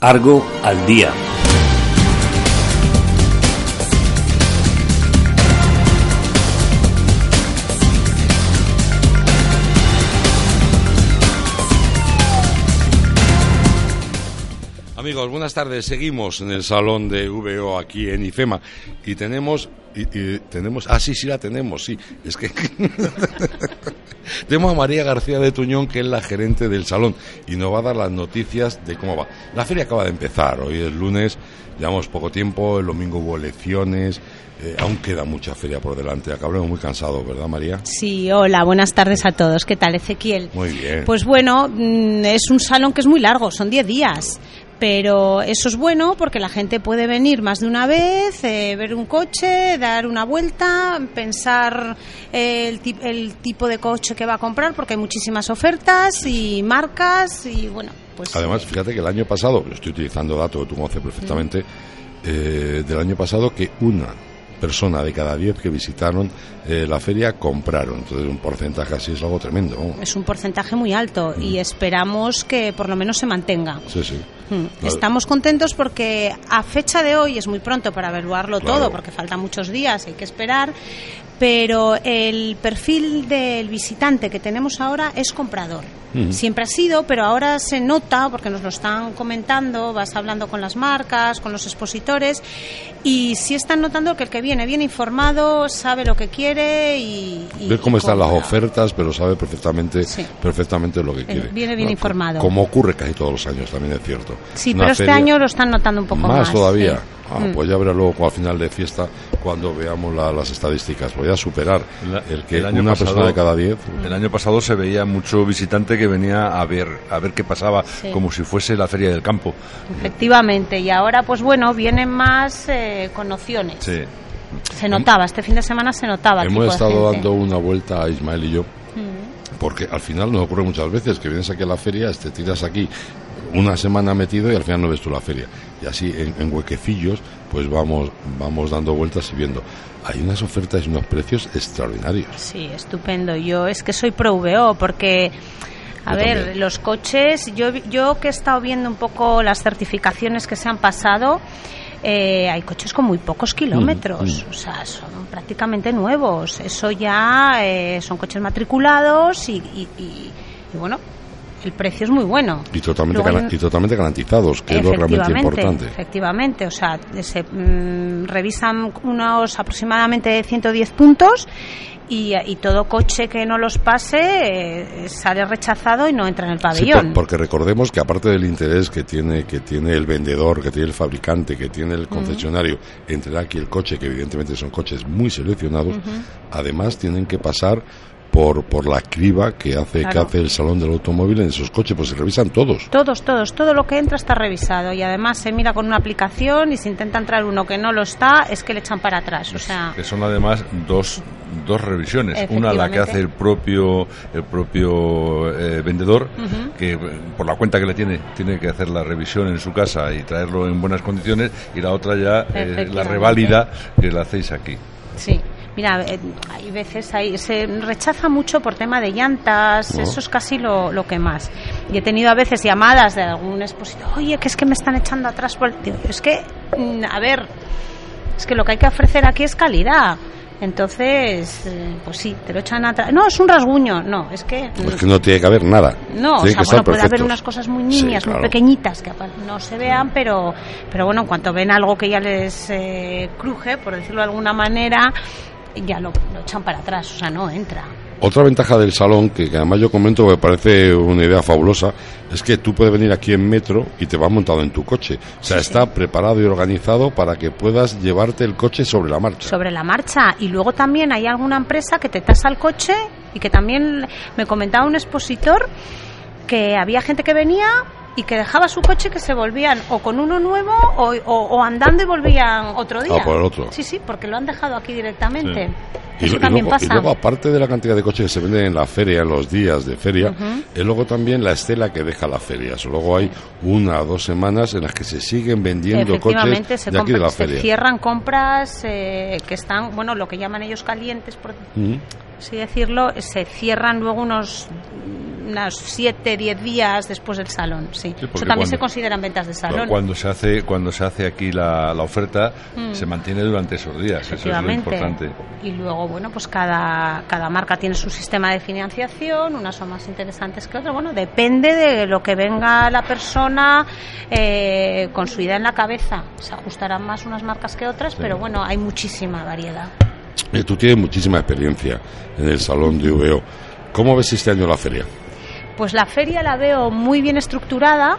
Argo al día. Amigos, buenas tardes. Seguimos en el salón de VO aquí en IFEMA y tenemos y, tenemos ah sí sí la tenemos sí es que tenemos a María García de Tuñón que es la gerente del salón y nos va a dar las noticias de cómo va. La feria acaba de empezar hoy es lunes, llevamos poco tiempo, el domingo hubo elecciones. Eh, aún queda mucha feria por delante. Acabamos muy cansados, ¿verdad, María? Sí, hola, buenas tardes a todos. ¿Qué tal, Ezequiel? Muy bien. Pues bueno, mm, es un salón que es muy largo, son 10 días. Pero eso es bueno porque la gente puede venir más de una vez, eh, ver un coche, dar una vuelta, pensar eh, el, el tipo de coche que va a comprar porque hay muchísimas ofertas y marcas y bueno, pues Además, fíjate que el año pasado, estoy utilizando datos que tú conoces perfectamente, eh, del año pasado que una persona de cada diez que visitaron eh, la feria compraron. Entonces, un porcentaje así es algo tremendo. es un porcentaje muy alto y esperamos que por lo menos se mantenga. Sí, sí. Mm. Estamos contentos porque a fecha de hoy es muy pronto para evaluarlo Claro. todo, porque faltan muchos días, hay que esperar, pero el perfil del visitante que tenemos ahora es comprador. Siempre ha sido, pero ahora se nota, porque nos lo están comentando, vas hablando con las marcas, con los expositores, y sí están notando que el que viene bien informado, sabe lo que quiere y... y- Ve cómo y están las ofertas, pero sabe perfectamente, Sí. perfectamente lo que quiere. viene bien Bueno, informado. Como ocurre casi todos los años, también es cierto. Sí, Una pero este año lo están notando un poco más. más todavía. sí. Ah, Mm. Pues ya verá luego al final de fiesta cuando veamos la- las estadísticas. Voy a superar La- el que el año una pasado- persona de cada diez. El año pasado se veía mucho visitante que venía a ver a ver qué pasaba, Sí. como si fuese la feria del campo. Efectivamente, y ahora pues bueno, vienen más eh, con opciones. Sí. Se notaba, este fin de semana se notaba. Hemos estado dando una vuelta a Ismael y yo, Mm. porque al final nos ocurre muchas veces que vienes aquí a la feria, te tiras aquí una semana metido y al final no ves tú la feria. Y así en, en huequecillos, pues vamos, vamos dando vueltas y viendo. Hay unas ofertas y unos precios extraordinarios. Sí, estupendo. Yo es que soy pro VO porque, a Yo ver, también. los coches, yo, yo que he estado viendo un poco las certificaciones que se han pasado, eh, hay coches con muy pocos kilómetros, mm. o sea, son prácticamente nuevos. Eso ya eh, son coches matriculados y, y- y- y bueno, el precio es muy bueno. Y totalmente, un- y totalmente garantizados, que es lo realmente importante. Efectivamente, o sea, se mm, revisan unos aproximadamente 110 puntos y, y todo coche que no los pase eh, sale rechazado y no entra en el Sí, pabellón. por- porque recordemos que aparte del interés que tiene que tiene el vendedor, que tiene el fabricante, que tiene el concesionario, entre aquí el coche, que evidentemente son coches muy seleccionados, además tienen que pasar por por la criba que hace que hace el salón del automóvil en esos coches, pues se revisan todos. Todos, todos, todo lo que entra está revisado y además se mira con una aplicación y si intenta entrar uno que no lo está, es que le echan para atrás. O sea, Que son además dos, dos revisiones. Una la que hace el propio el propio eh, vendedor, que eh, por la cuenta que le tiene, tiene que hacer la revisión en su casa y traerlo en buenas condiciones, y la otra ya eh, la reválida que la hacéis aquí. Sí, mira, eh, hay veces ahí se rechaza mucho por tema de llantas, No. eso es casi lo, lo que más. Y he tenido a veces llamadas de algún expositor, oye, que es que me están echando atrás por el... Es que, mm, a ver, es que lo que hay que ofrecer aquí es calidad. Entonces, eh, pues sí, te lo echan atrás. No, es un rasguño, no, es que... Es que no tiene que haber nada. No, o Tienen sea, que bueno, puede haber unas cosas muy Sí, niñas, claro. muy pequeñitas que no se vean, pero, pero bueno, en cuanto ven algo que ya les eh, cruje, por decirlo de alguna manera, ya lo, lo echan para atrás, o sea, no entra. Otra ventaja del salón, que, que además yo comento que me parece una idea fabulosa, es que tú puedes venir aquí en metro y te vas montado en tu coche. O sea, está preparado y organizado para que puedas llevarte el coche sobre la marcha. sobre la marcha y luego también hay alguna empresa que te tasa el coche y que también me comentaba un expositor que había gente que venía y que dejaba su coche que se volvían o con uno nuevo o, o- o andando y volvían otro día. Ah, por el otro. Sí, sí, porque lo han dejado aquí directamente. Y, Eso y también luego, y pasa. luego, aparte de la cantidad de coches que se venden en la feria, en los días de feria, es luego también la estela que deja la feria. So, luego hay una o dos semanas en las que se siguen vendiendo coches se, de aquí de se cierran compras eh, que están, bueno, lo que llaman ellos calientes, por Mm. así decirlo, se cierran luego unos unos 7, 10 días después del salón, sí. Eso también cuando- se consideran ventas de salón. Cuando se hace, cuando se hace aquí la, la oferta, se mantiene durante esos días. Eso es lo Mm. Efectivamente. importante. Y luego, bueno, pues cada, cada marca tiene su sistema de financiación, unas son más interesantes que otras. Bueno, depende de lo que venga la persona eh, con su idea en la cabeza. Se ajustarán más unas marcas que otras, pero bueno, hay muchísima variedad. Eh, tú tienes muchísima experiencia en el salón de VO. ¿Cómo ves este año la feria? Pues la feria la veo muy bien estructurada,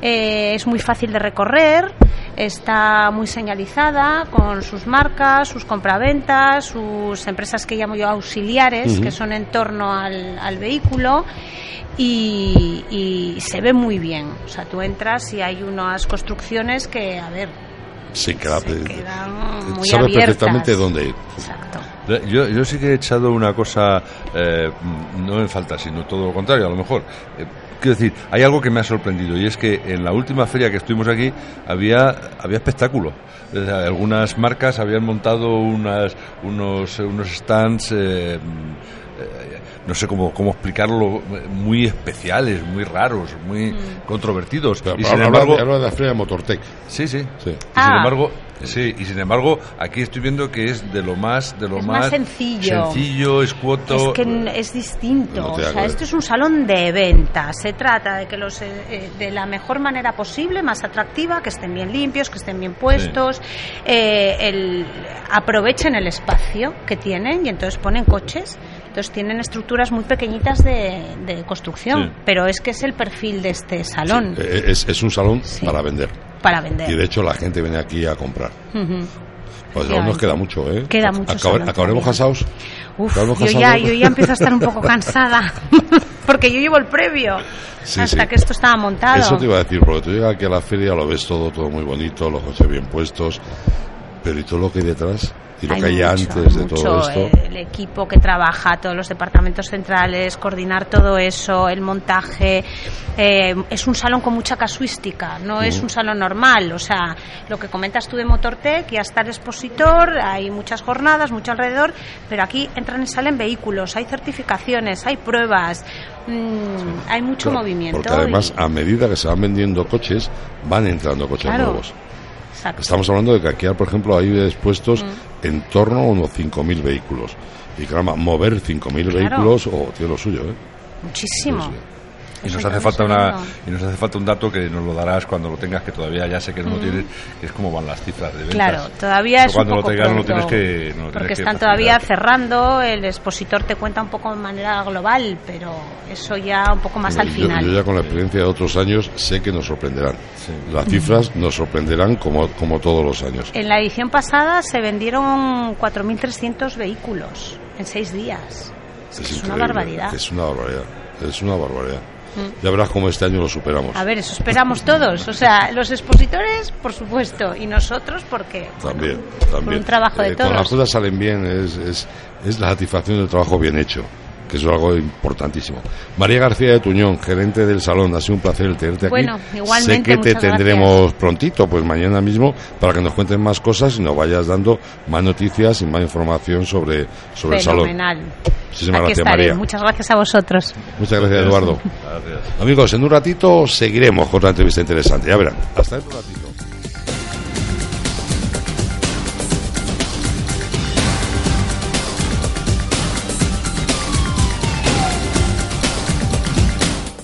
eh, es muy fácil de recorrer, está muy señalizada con sus marcas, sus compraventas, sus empresas que llamo yo auxiliares, que son en torno al, al vehículo. Y, y se ve muy bien. O sea, tú entras y hay unas construcciones que, a ver, Sí, queda, se quedan muy abiertas. perfectamente dónde ir. Exacto. Yo, yo sí que he echado una cosa, eh, no en falta, sino todo lo contrario, a lo mejor. Eh, quiero decir, hay algo que me ha sorprendido y es que en la última feria que estuvimos aquí había, había espectáculo. Sea, algunas marcas habían montado unas, unos, unos stands, eh, eh, no sé cómo, cómo explicarlo, muy especiales, muy raros, muy controvertidos. Pero, y sin habla, embargo, habla de la feria de sí, sí. Sí. Y sin Ah. embargo, sí, y sin embargo, aquí estoy viendo que es de lo más, de lo Es más, más sencillo. sencillo, escuoto. Es que es distinto. No o sea, esto es un salón de ventas. Se trata de que los eh, eh, de la mejor manera posible, más atractiva, que estén bien limpios, que estén bien puestos, eh, el, aprovechen el espacio que tienen y entonces ponen coches. Entonces tienen estructuras muy pequeñitas de, de construcción, Sí. pero es que es el perfil de este salón Eh, Es, es un salón Sí. para vender. para Y vender. de hecho la gente viene aquí a comprar. Ujú. Pues aún nos queda mucho, ¿eh? Queda mucho salón ¿Acabaremos casados? Uf, ¿Acabaremos yo ya, casados? yo ya empiezo a estar un poco cansada, porque yo llevo el previo Sí, hasta sí. que esto estaba montado. Eso te iba a decir, porque tú llegas aquí a la feria, lo ves todo, todo muy bonito, los coches bien puestos, pero ¿y todo lo que hay detrás? ¿Y lo que hay mucho, antes de mucho, todo esto? El equipo que trabaja, todos los departamentos centrales, coordinar todo eso, el montaje. eh, es un salón con mucha casuística, no es un salón normal. O sea, lo que comentas tú de Motortech, ya está el expositor, hay muchas jornadas, mucho alrededor, pero aquí entran y salen vehículos, hay certificaciones, hay pruebas, mm, hay mucho Claro, movimiento. Porque además, y- a medida que se van vendiendo coches, van entrando coches Claro. nuevos. Exacto. Estamos hablando de que aquí, por ejemplo, hay expuestos Mm. en torno a unos 5.000 vehículos. Y caramba, mover 5.000 Claro. vehículos, o tiene lo suyo, ¿eh? Muchísimo. Y nos hace falta una y nos hace falta un dato que nos lo darás cuando lo tengas que todavía ya sé que no lo tienes que es cómo van las cifras de ventas. Claro, todavía Pero es cuando un lo tengas no lo tienes que no lo tienes porque que están todavía cerrando, el expositor te cuenta un poco de manera global, pero eso ya un poco más al Yo- final. Yo, ya con la experiencia de otros años sé que nos sorprenderán. Sí. Las cifras nos sorprenderán como, como todos los años. En la edición pasada se vendieron 4.300 vehículos en seis días. Es, una barbaridad. Es una barbaridad. Es una barbaridad. Ya verás cómo este año lo superamos. A ver, eso esperamos todos. O sea, los expositores, por supuesto, y nosotros, porque bueno, También, por también. un trabajo de Eh, Cuando las todos. cosas salen bien es, es, es la satisfacción del trabajo bien hecho, que eso es algo importantísimo. María García de Tuñón, gerente del salón, ha sido un placer el tenerte aquí. Bueno, igualmente, Sé que te tendremos prontito, pues mañana mismo, para que nos cuentes más cosas y nos vayas dando más noticias y más información sobre, sobre el salón. Fenomenal. Muchísimas Aquí gracias, estaré. María. Muchas gracias a vosotros. Muchas gracias, Eduardo. Gracias. Amigos, en un ratito seguiremos con otra entrevista interesante. Ya verán. Hasta dentro de un ratito.